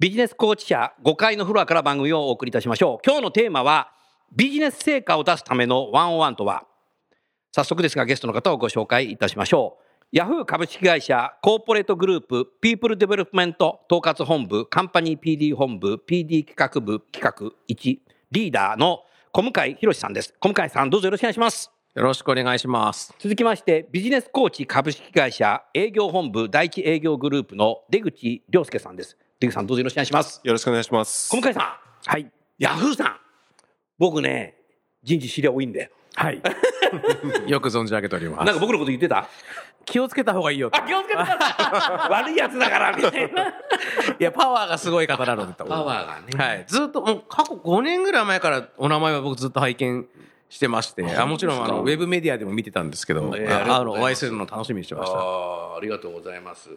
ビジネスコーチ社5階のフロアから番組をお送りいたしましょう。今日のテーマはビジネス成果を出すための one on one とは？早速ですがゲストの方をご紹介いたしましょう。ヤフー株式会社コーポレートグループピープルデベロップメント統括本部カンパニー PD 本部 PD 企画部企画1リーダーの小向井博さんです。小向井さんどうぞよろしくお願いします。よろしくお願いします。続きましてビジネスコーチ株式会社営業本部第一営業グループの出口亮介さんです出口さんどうぞよろしくお願いします。よろしくお願いします。小向井さん。はい。ヤフーさん。僕ね人事知り合い多いんで。はい。よく存じ上げております。なんか僕のこと言ってた？気をつけた方がいいよと。あ気をつけてください。悪いやつだからみたいな。いやパワーがすごい方なのでパワーがね。はい。ずっともう過去5年ぐらい前からお名前は僕ずっと拝見してまして。あもちろんあのウェブメディアでも見てたんですけど、えーあのお会いするの楽しみにしてました。あーありがとうございます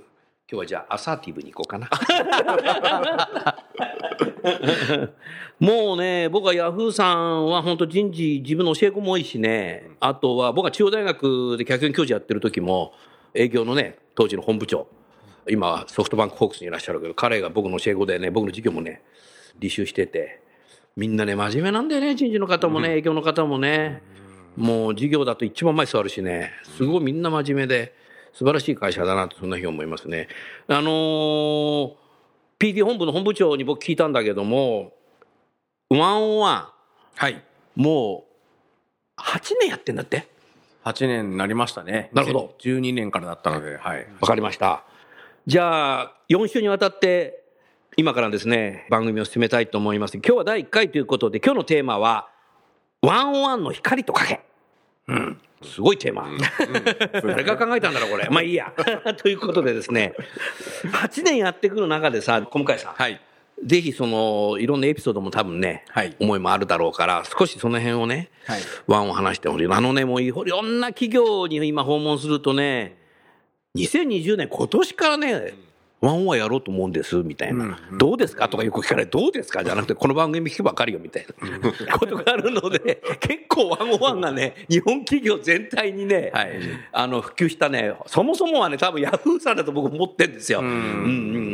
今日はじゃあアサーティブに行こうかな。もうね僕はヤフーさんは本当人事自分の教え子も多いしね。あとは僕は中央大学で客員教授やってる時も営業のね当時の本部長。今はソフトバンクホークスにいらっしゃるけど彼が僕の教え子でね僕の授業もね履修してて。みんなね真面目なんだよね人事の方もね営業の方もね。もう授業だと一番前座るしね。すごいみんな真面目で素晴らしい会社だなとそんなふうに思いますね。あのー PD 本部の本部長に僕聞いたんだけどもワンオンワはい。ンもう8年やってんだって？8年になりましたね。なるほど。12年からだったのではい。わかりました。じゃあ4週にわたって今からですね番組を進めたいと思います。今日は第1回ということで今日のテーマはワンオンワンの光と影うん。すごいテーマ、誰が考えたんだろうこれ。まあいいや。ということでですね。8年やってくる中でさ小向井さん、はい。ぜひそのいろんなエピソードも多分ね、はい。思いもあるだろうから少しその辺をね、はい。ワンを話してほしい。あのねもういろんな企業に今訪問するとね2020年今年からねワンはやろうと思うんですみたいな、どうですかとかよく聞かれどうですかじゃなくてこの番組聞けば分かるよみたいな。ことがあるので 結構ワンオワンがね日本企業全体にね、はい。あの普及したね。そもそもはね多分ヤフーさんだと僕思ってるんですよ。うん。う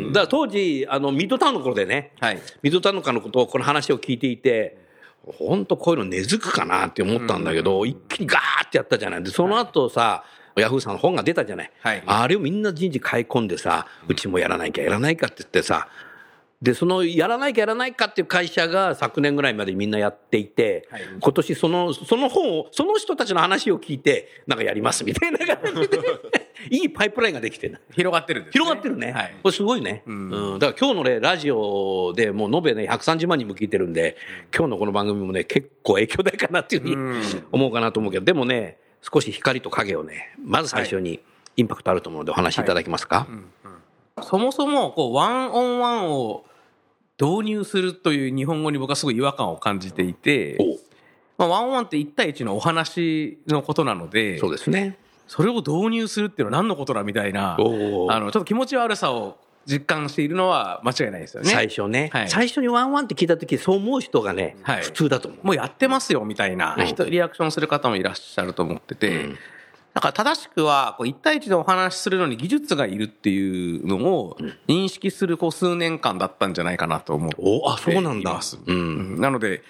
んだから当時あのミッドタウンの頃でね、はい。ミッドタウンののことをこの話を聞いていて本当こういうの根付くかなって思ったんだけど、一気にガーってやったじゃない。でその後さ、ヤフーさんの本が出たじゃない、はい。あれをみんな人事買い込んでさうちもやらなきゃやらないかって言ってさでそのやらないかやらないかっていう会社が昨年ぐらいまでみんなやっていて、はい。今年そのその本をその人たちの話を聞いてなんかやりますみたいな感じで いいパイプラインができてる広がってるんです、広がってるね。はい。これすごいね。うん。だから今日のね、ラジオでもう延べね、130万人も聞いてるんで、今日のこの番組もね、結構影響大かなっていうふうに思うかなと思うけど、でもね、少し光と影をね、まず最初にインパクトあると思うのでお話しいただけますか？そもそもこうワンオンワンを導入するという日本語に僕はすごい違和感を感じていて、おまあ、ワンオンワンって1対1のお話のことなのでそうですね。それを導入するっていうのは何のことだみたいなあのちょっと気持ち悪さを実感しているのは間違いないですよね。最初ね、はい。最初にワンワンって聞いた時そう思う人がね、はい。普通だと思う。もうやってますよみたいなうん。人リアクションする方もいらっしゃると思ってて、うん。だから正しくはこう1対1でお話しするのに技術がいるっていうのを認識するこう数年間だったんじゃないかなと思っておあ、そうなんだ。うん。なので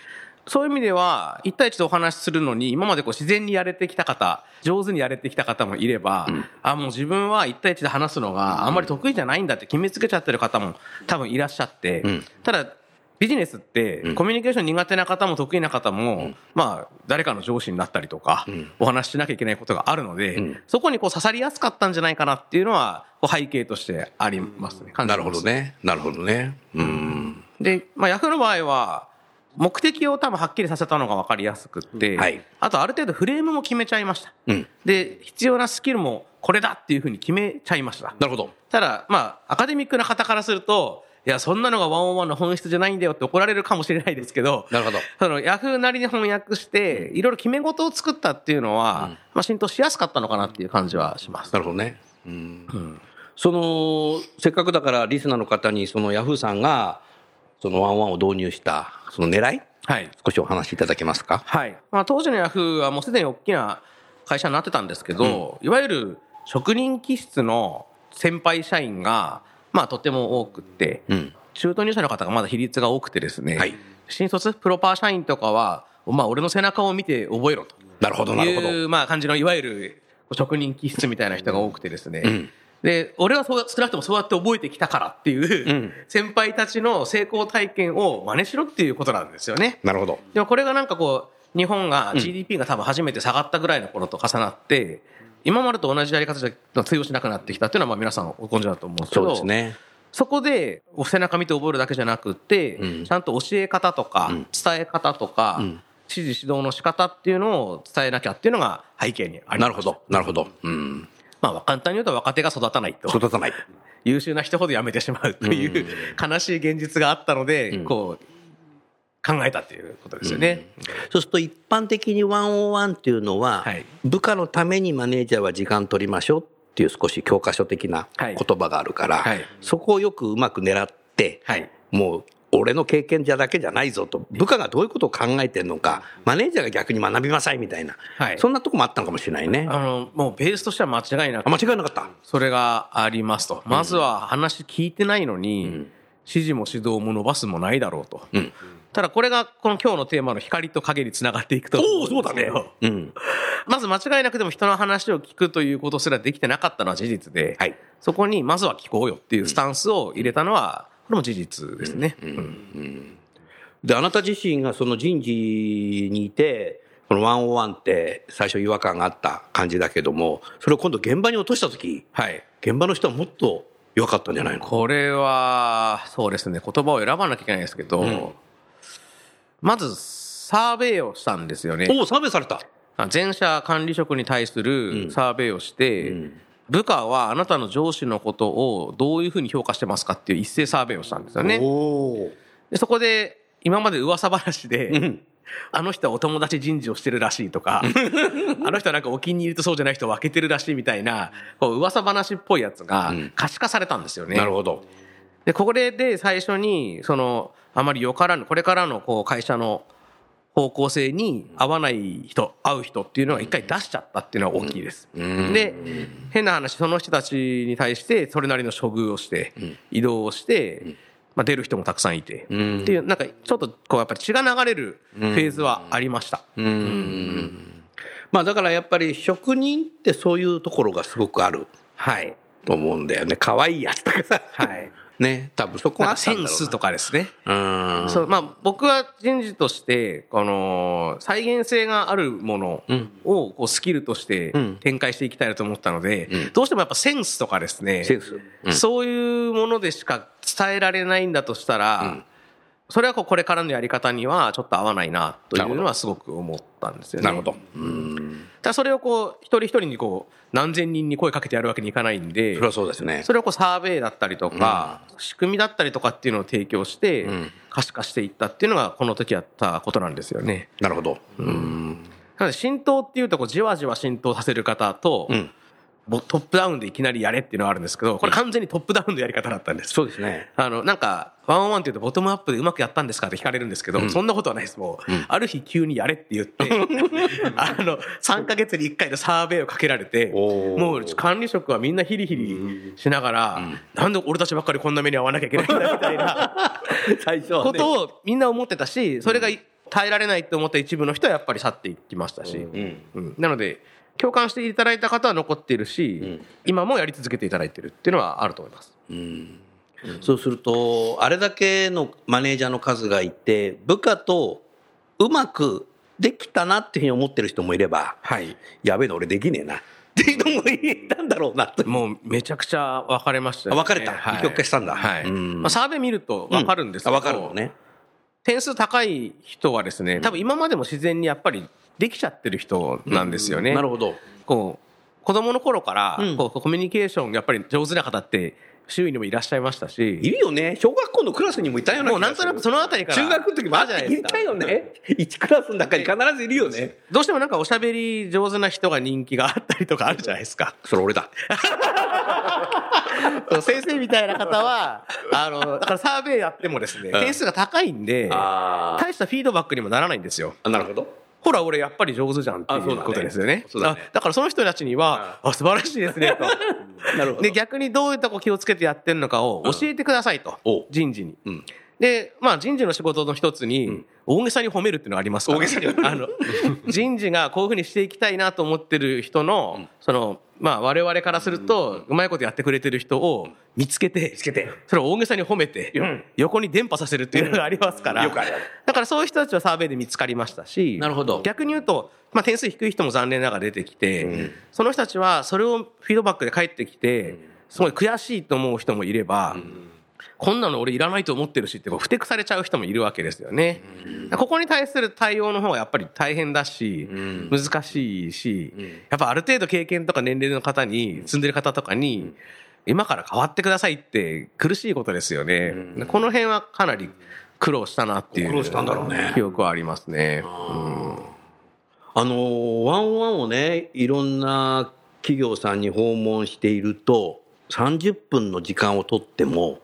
そういう意味では1対1でお話しするのに今までこう自然にやれてきた方上手にやれてきた方もいれば、あもう自分は1対1で話すのがあんまり得意じゃないんだって決めつけちゃってる方も多分いらっしゃって、んただビジネスってコミュニケーション苦手な方も得意な方も、まあ誰かの上司になったりとか、お話ししなきゃいけないことがあるので、そこにこう刺さりやすかったんじゃないかなっていうのは背景としてありますね。なるほどね。なるほどね。うん。で、まあ、ヤフーの場合は、目的を多分はっきりさせたのが分かりやすくって、はいあとある程度フレームも決めちゃいました。うん。で、必要なスキルもこれだっていうふうに決めちゃいました。なるほど。ただ、まあ、アカデミックな方からすると、いや、そんなのがワンオンワンの本質じゃないんだよって怒られるかもしれないですけど、なるほど。そのヤフーなりに翻訳して、いろいろ決め事を作ったっていうのは、まあ、浸透しやすかったのかなっていう感じはします。なるほどね。うん。その、せっかくだからリスナーの方に、そのヤフーさんが、そのワンワンを導入した、その狙い？はい。少しお話しいただけますか？はい。まあ、当時のヤフーはもうすでに大きな会社になってたんですけど、いわゆる職人気質の先輩社員が、まあ、とても多くって、うん。中途入社の方がまだ比率が多くてですね、はい新卒プロパー社員とかは、まあ、俺の背中を見て覚えろとなるほど、なるほど。いう、まあ、感じの、いわゆる職人気質みたいな人が多くてですね、んで、俺はそう少なくともそうやって覚えてきたからっていう、うん先輩たちの成功体験を真似しろっていうことなんですよね。なるほど。でもこれがなんかこう、日本が GDP が多分初めて下がったぐらいの頃と重なって、今までと同じやり方じゃ通用しなくなってきたっていうのはまあ皆さんご存知だと思うんですけそうど、ですね。そこでお背中見て覚えるだけじゃなくて、うんちゃんと教え方とか、ん伝え方とか、ん指示指導の仕方っていうのを伝えなきゃっていうのが背景にあります。なるほど。なるほど。うん。まあ簡単に言うと若手が育たないと。育たない。優秀な人ほど辞めてしまうという悲しい現実があったので、こう、考えたっていうことですよね。そうすると一般的にワンオンワンっていうのは、はい部下のためにマネージャーは時間取りましょうっていう少し教科書的なはい言葉があるから、はいそこをよくうまく狙って、はい。もう俺の経験じゃだけじゃないぞと、部下がどういうことを考えてるのか、マネージャーが逆に学びなさいみたいな、はいそんなとこもあったのかもしれないね。あの、もうベースとしては間違いなあ、く、間違いなかった？それがありますと。まずは話聞いてないのに、指示も指導も伸ばすもないだろうと。うん。ただこれがこの今日のテーマの光と影につながっていくと思んですけど。うん。まず間違いなくでも人の話を聞くということすらできてなかったのは事実で、はい。そこにまずは聞こうよっていうスタンスを入れたのは、これも事実ですね。うんで、あなた自身がその人事にいて、このワンオンワンって最初違和感があった感じだけども、それを今度現場に落としたとき、はい。現場の人はもっと弱かったんじゃないの？これは、そうですね、言葉を選ばなきゃいけないですけど、んまず、サーベイをしたんですよね。おお、サーベイされた。あ全社管理職に対するサーベイをして、ん部下はあなたの上司のことをどういうふうに評価してますかっていう一斉サーベイをしたんですよね。でそこで、今まで噂話で、うん。あの人はお友達人事をしてるらしいとか、あの人はなんかお気に入りとそうじゃない人を分けてるらしいみたいな、こう噂話っぽいやつがん可視化されたんですよね。なるほど。で、これで最初に、その、あまりよからぬ、これからのこう会社の方向性に合わない人、合う人っていうのが一回出しちゃったっていうのは大きいです。うんで、変な話、その人たちに対してそれなりの処遇をして、移動をして、まあ、出る人もたくさんいて、んっていう、なんかちょっとこうやっぱり血が流れるフェーズはありました。うん。まあだからやっぱり職人ってそういうところがすごくあるはい。と思うんだよね。可愛いやつとかさ。はい。ね。多分そこなんかがあったんだろうなセンスとかですね。うん。そう、まあ僕は人事として、この、再現性があるものをこうスキルとしてん展開していきたいなと思ったので、どうしてもやっぱセンスとかですね、センス。うんそういうものでしか伝えられないんだとしたら、それはこうこれからのやり方にはちょっと合わないなというのはすごく思ったんですよね。なるほど。うん。ただそれをこう、一人一人にこう、何千人に声かけてやるわけにいかないんでそ、れはそうですね。それをこうサーベイだったりとか、仕組みだったりとかっていうのを提供してん、可視化していったっていうのがこの時やったことなんですよね。なるほど。うん。なので浸透っていうとこうじわじわ浸透させる方と、うんぼトップダウンでいきなりやれっていうのがあるんですけど、これ完全にトップダウンのやり方だったんです。そうですね。あの、なんか、ワンオンワンって言うとボトムアップでうまくやったんですかって聞かれるんですけど、そんなことはないです。もう、ある日急にやれって言って、あの、3ヶ月に1回のサーベイをかけられて、もう管理職はみんなヒリヒリしながら、なんで俺たちばっかりこんな目に遭わなきゃいけないんだみたいな 最初はね。ことをみんな思ってたし、それが耐えられないと思った一部の人はやっぱり去っていきましたし、うん。うん。なので、共感していただいた方は残っているし、今もやり続けていただいてるっていうのはあると思います。うん。そうすると、あれだけのマネージャーの数がいて、部下とうまくできたなっていうふうに思ってる人もいれば、はい。やべえの俺できねえなっていうのもいたんだろうなと。もうめちゃくちゃ分かれましたよね。あ分かれたはい二極化したんだはい。うんまあ、サーベイ見ると分かるんですけど、あ分かるのね。点数高い人はですね、多分今までも自然にやっぱりできちゃってる人なんですよね。なるほど。こう、子供の頃からうん、こう、コミュニケーションやっぱり上手な方って周囲にもいらっしゃいましたいし、るよね。小学校のクラスにもいたようなもうなんとなくそのあたりから。中学の時もあるじゃないですか。いたよね。1クラスの中に必ずいるよね。どうしてもなんかおしゃべり上手な人が人気があったりとかあるじゃないですか。それ俺だ。先生みたいな方は、あの、だからサーベイやってもですね、点数が高いんで、あ大したフィードバックにもならないんですよ。あ。なるほど。ほら、俺やっぱり上手じゃんっていうことですよね。だねあだからその人たちには、あ、素晴らしいですね、と。なるほど。で、逆にどういうとこ気をつけてやってるのかを教えてくださいと。お人事に。うん。で、まあ人事の仕事の一つに、大げさに褒めるっていうのがありますから。大げさにあの、人事がこういうふうにしていきたいなと思ってる人の、その、まあ我々からすると、うまいことやってくれてる人を見つけて、見つけて。それを大げさに褒めて、うん。横に伝播させるっていうのがありますから。だからそういう人たちはサーベイで見つかりましたし、なるほど。逆に言うと、まあ点数低い人も残念ながら出てきて、その人たちはそれをフィードバックで返ってきて、すごい悔しいと思う人もいれば、こんなの俺いらないと思ってるしってこう、ふてくされちゃう人もいるわけですよね。ここに対する対応の方がやっぱり大変だし、難しいし、やっぱある程度経験とか年齢の方に、積んでる方とかに、今から変わってくださいって苦しいことですよね。この辺はかなり苦労したなっていう。苦労したんだろうね記憶はありますね。あの、ワンワンをね、いろんな企業さんに訪問していると、30分の時間を取っても、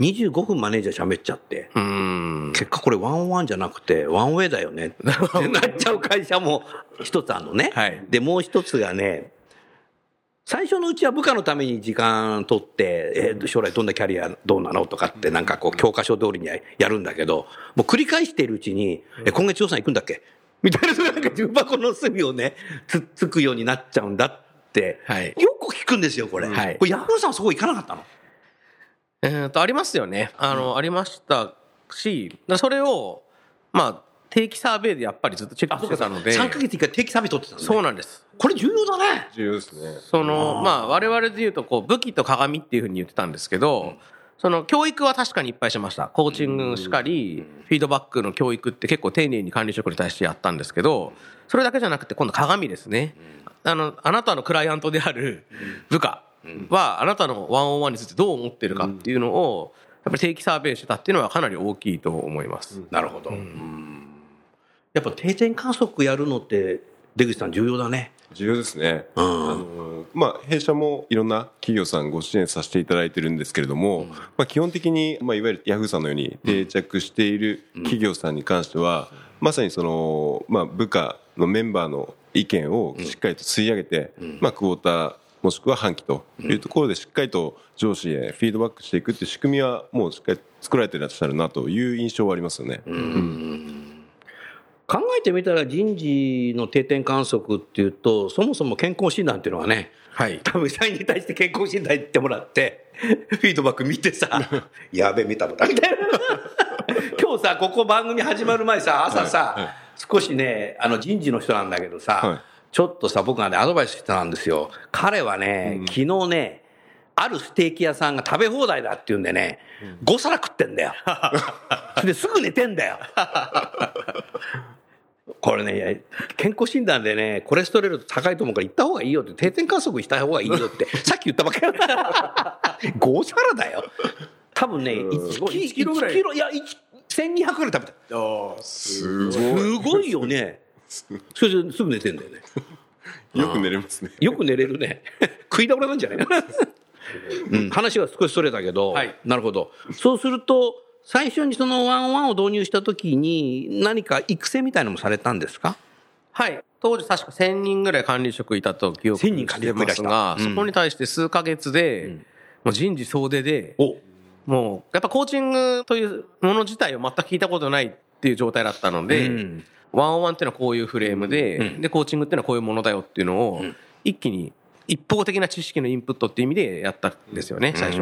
25分マネージャー喋っちゃって、うん。結果これワンワンじゃなくて、ワンウェイだよね。ってなっちゃう会社も一つあるのね。はい。で、もう一つがね、最初のうちは部下のために時間取って、えー将来どんなキャリアどうなのとかってなんかこう教科書通りにやるんだけど、もう繰り返しているうちに、え、今月予算行くんだっけ？みたいな、なんか重箱の隅をね、つっつくようになっちゃうんだって、はい。よく聞くんですよ、これ。はい。これヤフーさんそこ行かなかったの？えー、とありますよね。あの、ありましたし、それを、まあ、定期サーベイでやっぱりずっとチェックしてたので、3ヶ月一回定期サービス取ってたのね。そうなんです。これ重要だね。重要ですね。その、まあ、我々で言うと、こう、武器と鏡っていうふうに言ってたんですけど、その、教育は確かにいっぱいしました。コーチングしかり、フィードバックの教育って結構丁寧に管理職に対してやったんですけど、それだけじゃなくて、今度鏡ですね。あの、あなたのクライアントである部下は、あなたのワンオンワンについてどう思ってるかっていうのを、やっぱり定期サーベイしてたっていうのはかなり大きいと思います。なるほど。やっぱ定点観測やるのって、出口さん重要だね。重要ですね。うん。あのまあ、弊社もいろんな企業さんご支援させていただいてるんですけれども、まあ、基本的に、まあ、いわゆるヤフーさんのように定着している企業さんに関しては、まさにその、まあ、部下のメンバーの意見をしっかりと吸い上げて、まあ、クォーターもしくは半期というところでしっかりと上司へフィードバックしていくっていう仕組みはもうしっかり作られていらっしゃるなという印象はありますよね。考えてみたら人事の定点観測っていうと、そもそも健康診断っていうのはね、はい。多分社員に対して健康診断行ってもらって、フィードバック見てさ、やべえ、見たもたみたいな。今日さ、ここ番組始まる前さ、朝さ、はいはい少しね、あの人事の人なんだけどさ、はいちょっとさ、僕がね、アドバイスしてたんですよ。彼はね、昨日ね、あるステーキ屋さんが食べ放題だって言うんでね、5皿食ってんだよ。ですぐ寝てんだよ。これね、健康診断でね、コレステロール高いと思うから行った方がいいよって、定点観測した方がいいよって、さっき言ったばっかり5皿だよ。多分ね、1キ1キロぐらい1キロいや、1 1200ぐらい食べた。すごい。すごいよね。それですぐ寝てんだよね。よく寝れますね。よく寝れるね。食い倒れなんじゃない？うん、話は少しそれたけど、はいなるほど。そうすると、最初にそのワンワンを導入したときに、何か育成みたいなのもされたんですか？はい。当時確か1000人ぐらい管理職いたと記憶1000人管理職いらっしてますが、うんそこに対して数ヶ月で、もう人事総出で、おもう、やっぱコーチングというもの自体を全く聞いたことないっていう状態だったので、うん。ワンオンワンっていうのはこういうフレームで、うん。で、コーチングっていうのはこういうものだよっていうのを、一気に一方的な知識のインプットっていう意味でやったんですよね、最初。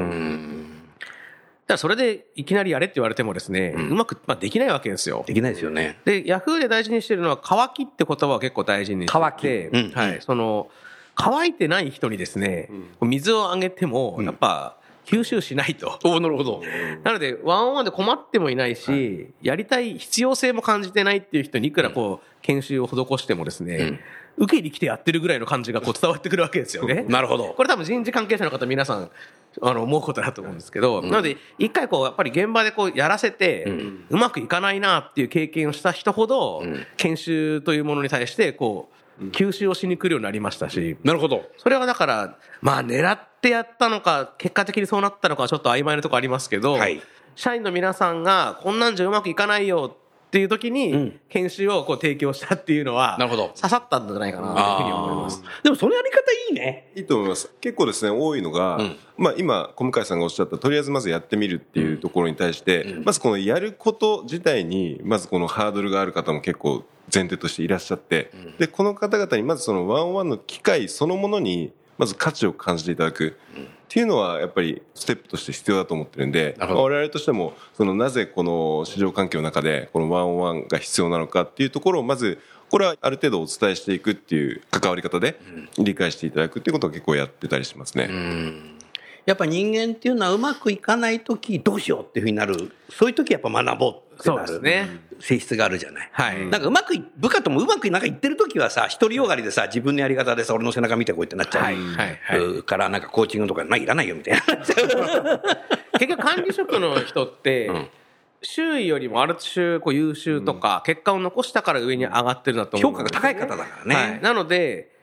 らそれでいきなりやれって言われてもですね、うまく、まあ、できないわけですよ。できないですよね。で、ヤフーで大事にしてるのは、乾きって言葉を結構大事にしてて、乾き。うん。はい。その、乾いてない人にですね、水をあげても、やっぱ、吸収しないと。おなるほど。なので、ワンオンワンで困ってもいないし、やりたい必要性も感じてないっていう人にいくらこう、研修を施してもですね、受けに来てやってるぐらいの感じがこう伝わってくるわけですよね。なるほど。これ多分人事関係者の方皆さん、あの、思うことだと思うんですけど、なので、一回こう、やっぱり現場でこう、やらせて、うまくいかないなっていう経験をした人ほど、研修というものに対して、こう、吸収をしに来るようになりましたし、なるほど。それはだから、まあ狙ってやったのか、結果的にそうなったのかはちょっと曖昧なところありますけど、はい。社員の皆さんがこんなんじゃうまくいかないよっていう時に、研修をこう提供したっていうのは、なるほど刺さったんじゃないかなというふうに思います。でもそのやり方いいね。いいと思います。結構ですね、多いのが、まあ今、小向井さんがおっしゃった、とりあえずまずやってみるっていうところに対して、まずこのやること自体に、まずこのハードルがある方も結構前提としていらっしゃって、で、この方々にまずそのワンオンワンの機会そのものに、まず価値を感じていただく。っていうのはやっぱりステップとして必要だと思ってるんで、我々としても、そのなぜこの市場環境の中でこのワンオンワンが必要なのかっていうところをまず、これはある程度お伝えしていくっていう関わり方で理解していただくっていうことを結構やってたりしますね。やっぱ人間っていうのはうまくいかないときどうしようっていうふうになる。そういうときやっぱ学ぼうってなるね。性質があるじゃない。はいなんかうまくい、部下ともうまくなんかいってるときはさ、独りよがりでさ、自分のやり方でさ、俺の背中見てこうやってなっちゃう。はいはいから、なんかコーチングとか、まあいらないよみたいな。結局管理職の人って、周囲よりもある種こう優秀とか、結果を残したから上に上がってるんだと思う評価が高い方だからね。はい。なので、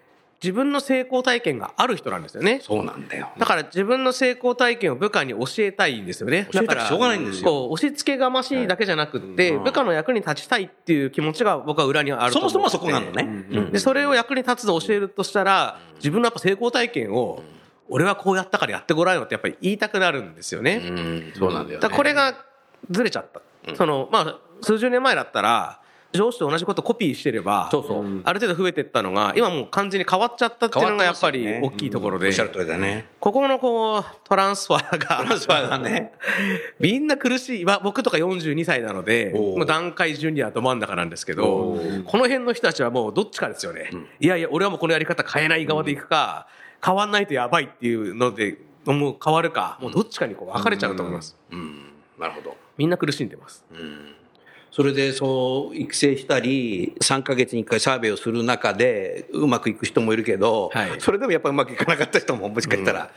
自分の成功体験がある人なんですよね。そうなんだよ。だから自分の成功体験を部下に教えたいんですよね。だからしょうがないんですよ押し付けがましいだけじゃなくって、部下の役に立ちたいっていう気持ちが僕は裏にあると思そもそもそこなのね。うんで、それを役に立つと教えるとしたら、自分のやっぱ成功体験を、俺はこうやったからやってごらんよってやっぱり言いたくなるんですよね。うんそうなんだよ、ね。これがずれちゃった。その、まあ、数十年前だったら、上司と同じことコピーしてれば、そうそうある程度増えていったのが、今もう完全に変わっちゃったっていうのがやっぱり大きいところで、おっしゃる通りだね。ここのこう、トランスファーが、トランスファーがね。みんな苦しい。まあ僕とか42歳なので、もう段階ジュニアど真ん中なんですけど、この辺の人たちはもうどっちかですよね。いやいや、俺はもうこのやり方変えない側でいくか、変わんないとやばいっていうので、もう変わるか、もうどっちかにこう分かれちゃうと思います。うん。なるほど。みんな苦しんでます。それでそう育成したり3ヶ月に1回サーベイをする中でうまくいく人もいるけど、はいそれでもやっぱうまくいかなかった人ももしかしたら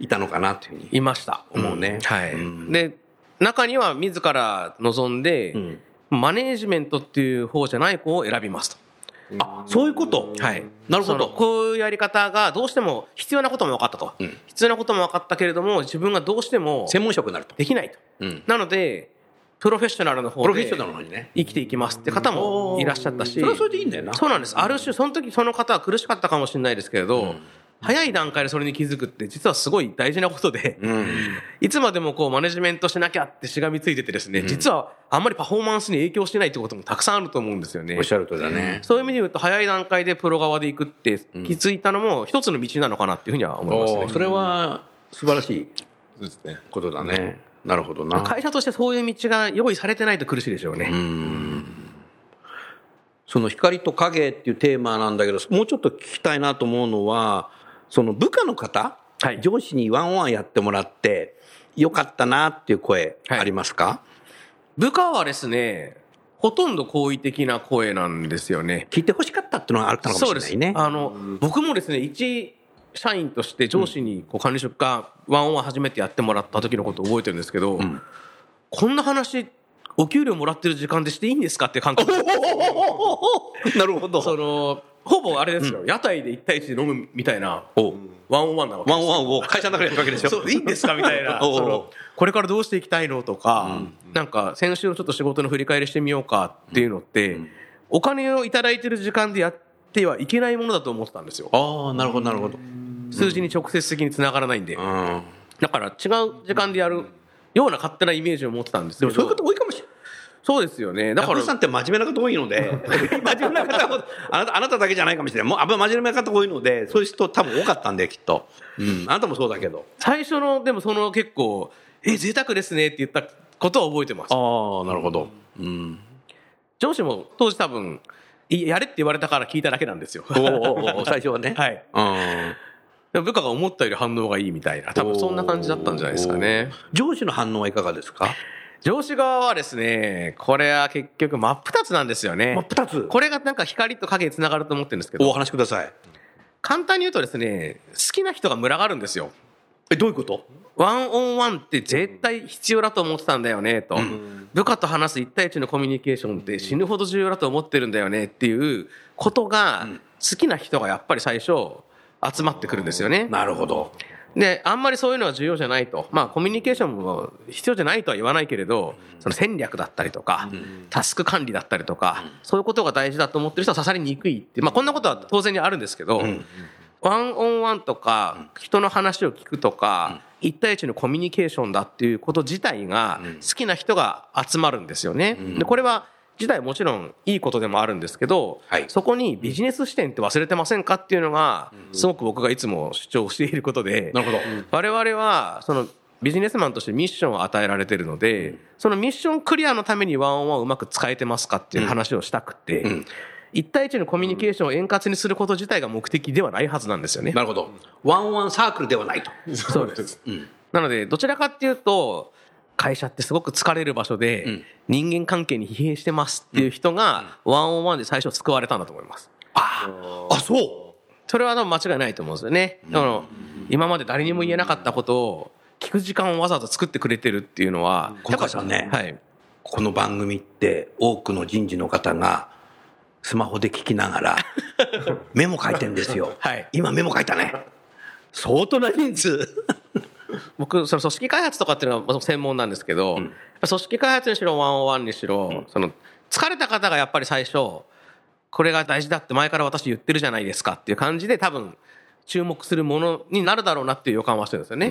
いたのかなというふうにいました。思うね。はい。うんで、中には自ら望んで、んマネージメントっていう方じゃない子を選びますと。あそういうこと、はい。なるほど。こういうやり方がどうしても必要なことも分かったと。ん必要なことも分かったけれども、自分がどうしても専門職になると。できないと。うんなので、プロフェッショナルの方でプロフェッショナルの方にね。生きていきますって方もいらっしゃったし。それはそれでいいんだよな。そうなんです。ある種、その時その方は苦しかったかもしれないですけれど、早い段階でそれに気づくって実はすごい大事なことで、うん。いつまでもこうマネジメントしなきゃってしがみついててですね、実はあんまりパフォーマンスに影響してないってこともたくさんあると思うんですよねおっ。しゃるとりだね。そういう意味で言うと早い段階でプロ側で行くって気づいたのも一つの道なのかなっていうふうには思いますね。それは素晴らしい。ことだね。なるほどな。会社としてそういう道が用意されてないと苦しいでしょうね。その光と影っていうテーマなんだけど、もうちょっと聞きたいなと思うのは、その部下の方、はい上司にワンワンやってもらって、よかったなっていう声はいありますか、部下はですね、ほとんど好意的な声なんですよね。聞いてほしかったっていうのがあったのかもしれないね。あの、僕もですね、一社員として上司にこう管理職がワンオンワン初めてやってもらった時のことを覚えてるんですけど、こんな話、お給料もらってる時間でしていいんですかって感覚。なるほど。その、ほぼあれですよ、屋台で1対1で飲むみたいな、おワンオンワンなわけですワンオンワンを会社の中でやるわけでしょ。そう、いいんですかみたいな。これからどうしていきたいのとか、なんか、先週のちょっと仕事の振り返りしてみようかっていうのって、お金をいただいてる時間でやってはいけないものだと思ってたんですよ。ああ、なるほど、なるほど。数字に直接的につながらないんで。うん。だから違う時間でやるような勝手なイメージを持ってたんですけど。でもそういう方多いかもしれない。そうですよね。だからさんって真面目な方多いので、真面目な方ほあなた、あなただけじゃないかもしれない。もう、あ真面目な方多いので、そういう人多分多かったんで、きっと。うん。あなたもそうだけど。最初の、でもその結構、え、贅沢ですねって言ったことを覚えてます。ああ、なるほど。うん。上司も当時多分、いやれって言われたから聞いただけなんですよ。おーお最初はね。はい。うん。部下が思ったより反応がいいみたいな、多分そんな感じだったんじゃないですかね。上司の反応はいかがですか？上司側はですね、これは結局真っ二つなんですよね。真っ二つこれがなんか光と影につながると思ってるんですけおど、話しください。簡単に言うとですね、好きな人が群がるんですよ。え、どういうこと？ワンオンワンって絶対必要だと思ってたんだよね、と。部下と話す一対一のコミュニケーションって死ぬほど重要だと思ってるんだよねっていうことが、好きな人がやっぱり最初集まってくるんですよね。なるほど。で、あんまりそういうのは重要じゃないと。まあ、コミュニケーションも必要じゃないとは言わないけれど、その戦略だったりとか、タスク管理だったりとか、そういうことが大事だと思ってる人は刺さりにくいって、まあ、こんなことは当然にあるんですけど、ワンオンワンとか、人の話を聞くとか、一対一のコミュニケーションだっていうこと自体が、好きな人が集まるんですよね。で、これは、自体もちろんいいことでもあるんですけど、はいそこにビジネス視点って忘れてませんかっていうのが、すごく僕がいつも主張していることで、なるほど。我々はそのビジネスマンとしてミッションを与えられているので、そのミッションクリアのためにワンオンワンをうまく使えてますかっていう話をしたくて、一対一のコミュニケーションを円滑にすること自体が目的ではないはずなんですよね。なるほど。ワンワンサークルではないと。そうです。なので、どちらかっていうと、会社ってすごく疲れる場所で、人間関係に疲弊してますっていう人が、ワンオンワンで最初救われたんだと思います。あ、そう。それは間違いないと思うんですよね。だから今まで誰にも言えなかったことを聞く時間をわざわざ作ってくれてるっていうのは、小川さんねはい。この番組って多くの人事の方がスマホで聞きながら メモ書いてんですよ。はい今メモ書いたね。相当な人数。僕、その組織開発とかっていうのはまあ専門なんですけど、やっぱ組織開発にしろ、ワンオンワンにしろ、その、疲れた方がやっぱり最初、これが大事だって前から私言ってるじゃないですかっていう感じで多分、注目するものになるだろうなっていう予感はしてるんですよね。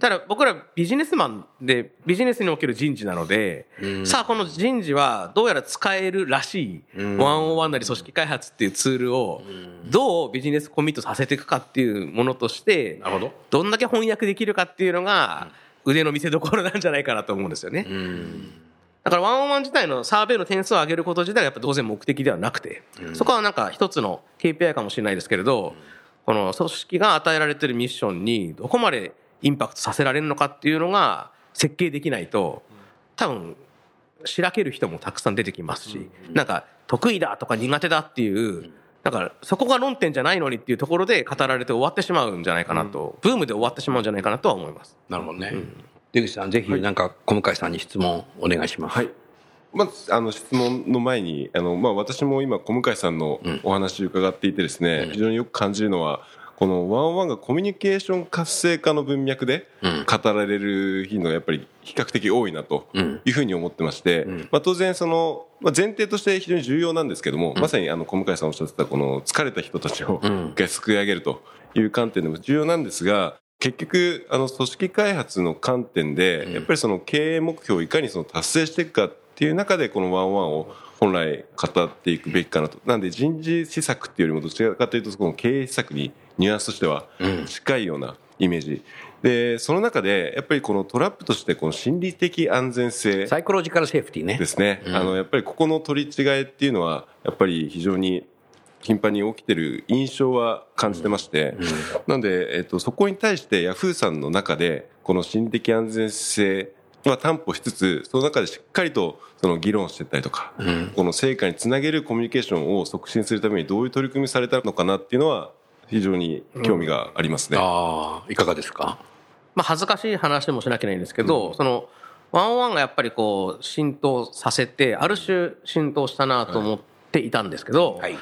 ただ僕らビジネスマンでビジネスにおける人事なので、さあこの人事はどうやら使えるらしい、ワンオンワンなり組織開発っていうツールをどうビジネスコミットさせていくかっていうものとして、なるほど。どんだけ翻訳できるかっていうのが腕の見せ所なんじゃないかなと思うんですよね。だからワンオンワン自体のサーベイの点数を上げること自体がやっぱ当然目的ではなくて、そこはなんか一つの KPI かもしれないですけれど、この組織が与えられてるミッションにどこまでインパクトさせられるのかっていうのが設計できないと、多分、しらける人もたくさん出てきますし、なんか得意だとか苦手だっていう、だからそこが論点じゃないのにっていうところで語られて終わってしまうんじゃないかなと、ブームで終わってしまうんじゃないかなとは思います。なるほどね。出口さん、ぜひなんか小向さんに質問お願いします。はい。まず、あの、質問の前に、あの、まあ、私も今、小向さんのお話伺っていてですね、非常によく感じるのは、このワンワンがコミュニケーション活性化の文脈で語られる頻度がやっぱり比較的多いなというふうに思ってまして、まあ、当然その、まあ、前提として非常に重要なんですけども、まさにあの小向さんおっしゃってたこの疲れた人たちを一回救い上げるという観点でも重要なんですが、結局、あの、組織開発の観点で、やっぱりその経営目標をいかにその達成していくかっていう中で、このワンワンを本来語っていくべきかなと。なんで人事施策っていうよりもどちらかというと、この経営施策にニュアンスとしては近いようなイメージ。で、その中で、やっぱりこのトラップとして、この心理的安全性サイコロジカルセーフティーねで。すね。あの、やっぱりここの取り違いっていうのは、やっぱり非常に頻繁に起きてる印象は感じてまして、なので、えっと、そこに対してヤフーさんの中で、この心理的安全性は担保しつつ、その中でしっかりとその議論していったりとか、この成果につなげるコミュニケーションを促進するためにどういう取り組みされたのかなっていうのは、非常に興味がありますね。ああ、いかがですか？まあ、恥ずかしい話もしなきゃいけないんですけど、その、ワンワンがやっぱりこう、浸透させて、ある種浸透したなと思っていたんですけど、はい。やっ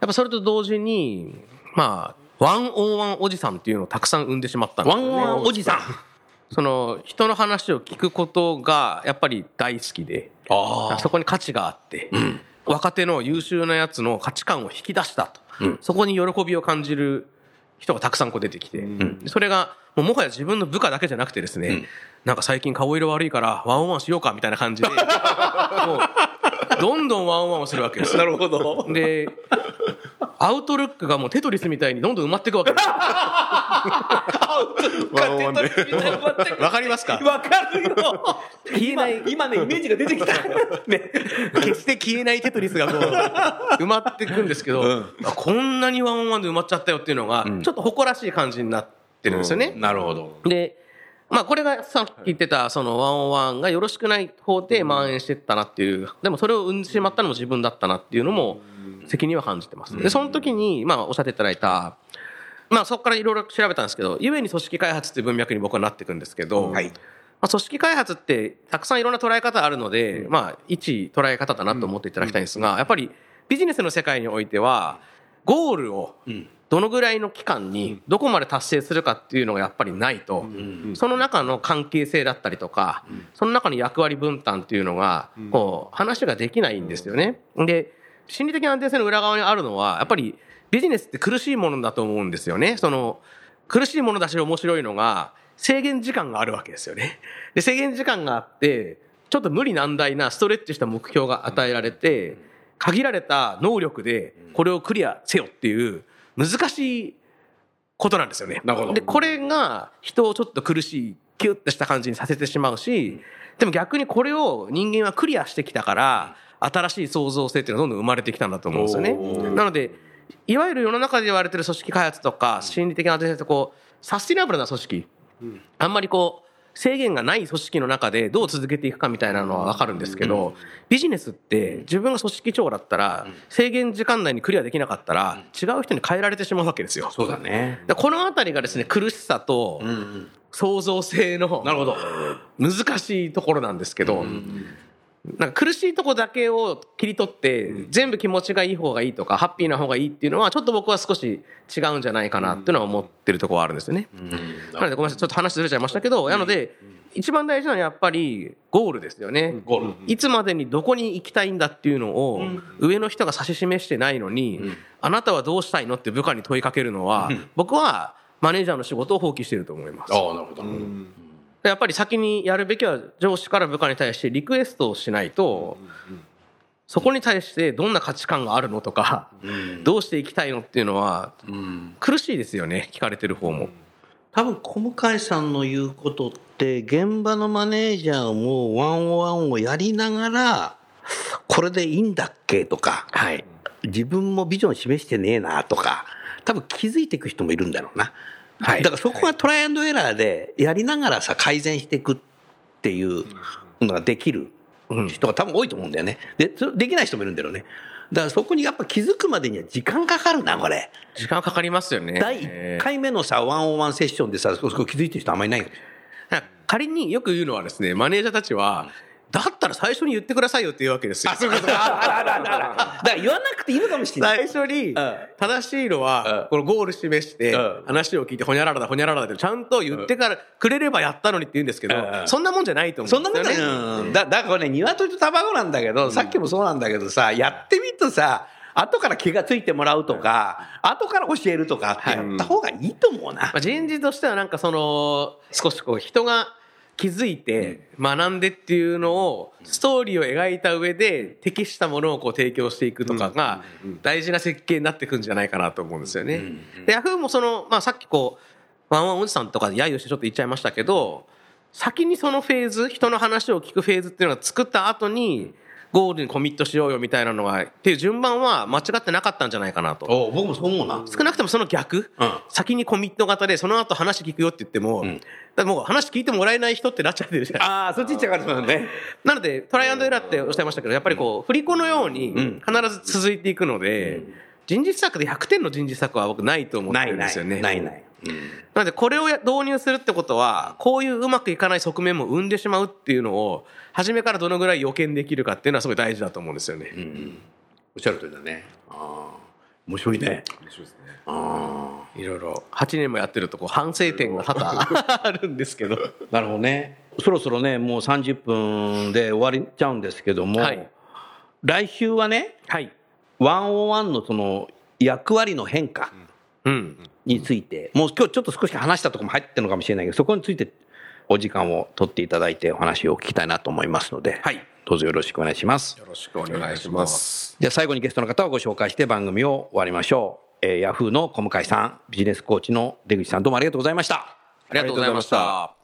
ぱそれと同時に、まあ、ワンオンワンおじさんっていうのをたくさん生んでしまったんですよねワンワンおじさん。その、人の話を聞くことがやっぱり大好きで、あそこに価値があって、若手の優秀なやつの価値観を引き出したと。そこに喜びを感じる人がたくさんこう出てきて、それがもうもはや自分の部下だけじゃなくてですね、なんか最近顔色悪いからワンオンワンしようかみたいな感じで、もうどんどんワンオンワンをするわけです。なるほど。で、アウトルックがもうテトリスみたいにどんどん埋まっていくわけですわかりますか？わかるよ。消えない今ねイメージが出てきた。ね。決して消えないテトリスがこう埋まっていくんですけど、あこんなにワンオンワンで埋まっちゃったよっていうのが、ちょっと誇らしい感じになってるんですよね。なるほど。で、まあこれがさっき言ってたそのワンオンワンがよろしくない方で蔓延してったなっていう、でもそれを生んでしまったのも自分だったなっていうのも責任は感じてます。で、その時に、まあおっしゃっていただいた、まあそこからいろいろ調べたんですけど、ゆえに組織開発っていう文脈に僕はなっていくんですけど、はい。まあ、組織開発ってたくさんいろんな捉え方あるので、まあ一捉え方だなと思っていただきたいんですが、やっぱりビジネスの世界においては、ゴールをどのぐらいの期間にどこまで達成するかっていうのがやっぱりないと、その中の関係性だったりとか、その中の役割分担っていうのが、こう、話ができないんですよね。で、心理的安定性の裏側にあるのは、やっぱりビジネスって苦しいものだと思うんですよね。その、苦しいものだし面白いのが、制限時間があるわけですよね。で、制限時間があって、ちょっと無理難題なストレッチした目標が与えられて、限られた能力でこれをクリアせよっていう難しいことなんですよね。なるほどで、これが人をちょっと苦しい、キュッとした感じにさせてしまうし、でも逆にこれを人間はクリアしてきたから、新しい創造性っていうのがどんどん生まれてきたんだと思うんですよね。なので、いわゆる世の中で言われてる組織開発とか、心理的な安定性ってこう、サスティナブルな組織、あんまりこう、制限がない組織の中でどう続けていくかみたいなのはわかるんですけど、ビジネスって自分が組織長だったら、制限時間内にクリアできなかったら、違う人に変えられてしまうわけですよ。そうだね。でこのあたりがですね、苦しさと創造性のなるほど。難しいところなんですけど、なんか苦しいとこだけを切り取って、全部気持ちがいい方がいいとか、ハッピーな方がいいっていうのは、ちょっと僕は少し違うんじゃないかなっていうのは思ってるところはあるんですよね。なのでごめんなさい、ちょっと話ずれちゃいましたけど、なので、一番大事なのはやっぱりゴールですよね。ゴール。いつまでにどこに行きたいんだっていうのを、上の人が指し示してないのに、あなたはどうしたいのって部下に問いかけるのは、僕はマネージャーの仕事を放棄していると思います。ああなるほどやっぱり先にやるべきは上司から部下に対してリクエストをしないと、そこに対してどんな価値観があるのとか、どうしていきたいのっていうのは、苦しいですよね、聞かれてる方も。多分小向井さんの言うことって現場のマネージャーもワンオワンをやりながらこれでいいんだっけとか、はい。自分もビジョン示してねえなとか多分気づいていく人もいるんだろうな、はい。だからそこがトライアンドエラーでやりながらさ改善していくっていうのができる人が多分多いと思うんだよね。でできない人もいるんだろうね。だからそこにやっぱ気づくまでには時間かかるなこれ。時間かかりますよね。第1回目のさワンオンワンセッションでさそこ気づいてる人あんまりいない仮によく言うのはですね、マネージャーたちは、だったら最初に言ってくださいよって言うわけですよ。あ、そういうことか。あああああだから言わなくていいのかもしれない。最初に正しいのは、このゴール示してうん、話を聞いて、ほにゃららだ、ほにゃららだって、ちゃんと言ってからくれればやったのにって言うんですけどうん、そんなもんじゃないと思そうんんなことですよね。ない。うんだだからね、鶏と卵なんだけど、さっきもそうなんだけどさ、やってみるとさ、後から気がついてもらうとか、後から教えるとかってやった方がいいと思うなまあ、。人事としてはなんかその、少しこう人が気づいて学んでっていうのを、ストーリーを描いた上で適したものをこう提供していくとかが大事な設計になってくんじゃないかなと思うんですよね。で、ヤフーもその、まあさっきこう、ワンワンおじさんとかで揶揄してちょっと言っちゃいましたけど、先にそのフェーズ、人の話を聞くフェーズっていうのを作った後に、ゴールにコミットしようよみたいなのは、っていう順番は間違ってなかったんじゃないかなと。お僕もそう思うな。少なくともその逆、うん先にコミット型で、その後話聞くよって言っても、だからもう話聞いてもらえない人ってなっちゃってるじゃないああ、そっち行っちゃうからそうだね。なので、トライアンドエラーっておっしゃいましたけど、やっぱりこう、振り子のように必ず続いていくので、人事施策で100点の人事施策は僕ないと思ってないないるんですよね。ないない。なので、これをや導入するってことは、こういううまくいかない側面も生んでしまうっていうのを、初めからどのぐらい予見できるかっていうのはすごい大事だと思うんですよね。おっしゃる通りだね。ああ、面白いね。いろいろ、8年もやってるとこう反省点が多々 あるんですけど。なるほどね。そろそろね、もう30分で終わりちゃうんですけども、はい来週はね、はい。ワンオンワンのその役割の変化うん。について、もう今日ちょっと少し話したところも入ってるのかもしれないけど、そこについてお時間を取っていただいてお話を聞きたいなと思いますので、はい。どうぞよろしくお願いします。よろしくお願いします。じゃあ最後にゲストの方をご紹介して番組を終わりましょう。えー、ヤフーの小向井さん、ビジネスコーチの出口さん、どうもありがとうございました。ありがとうございました。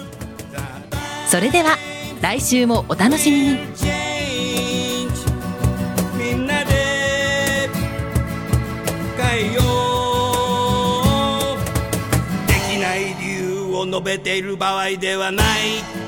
それでは来週もお楽しみにみんなで変えようできない理由を述べている場合ではない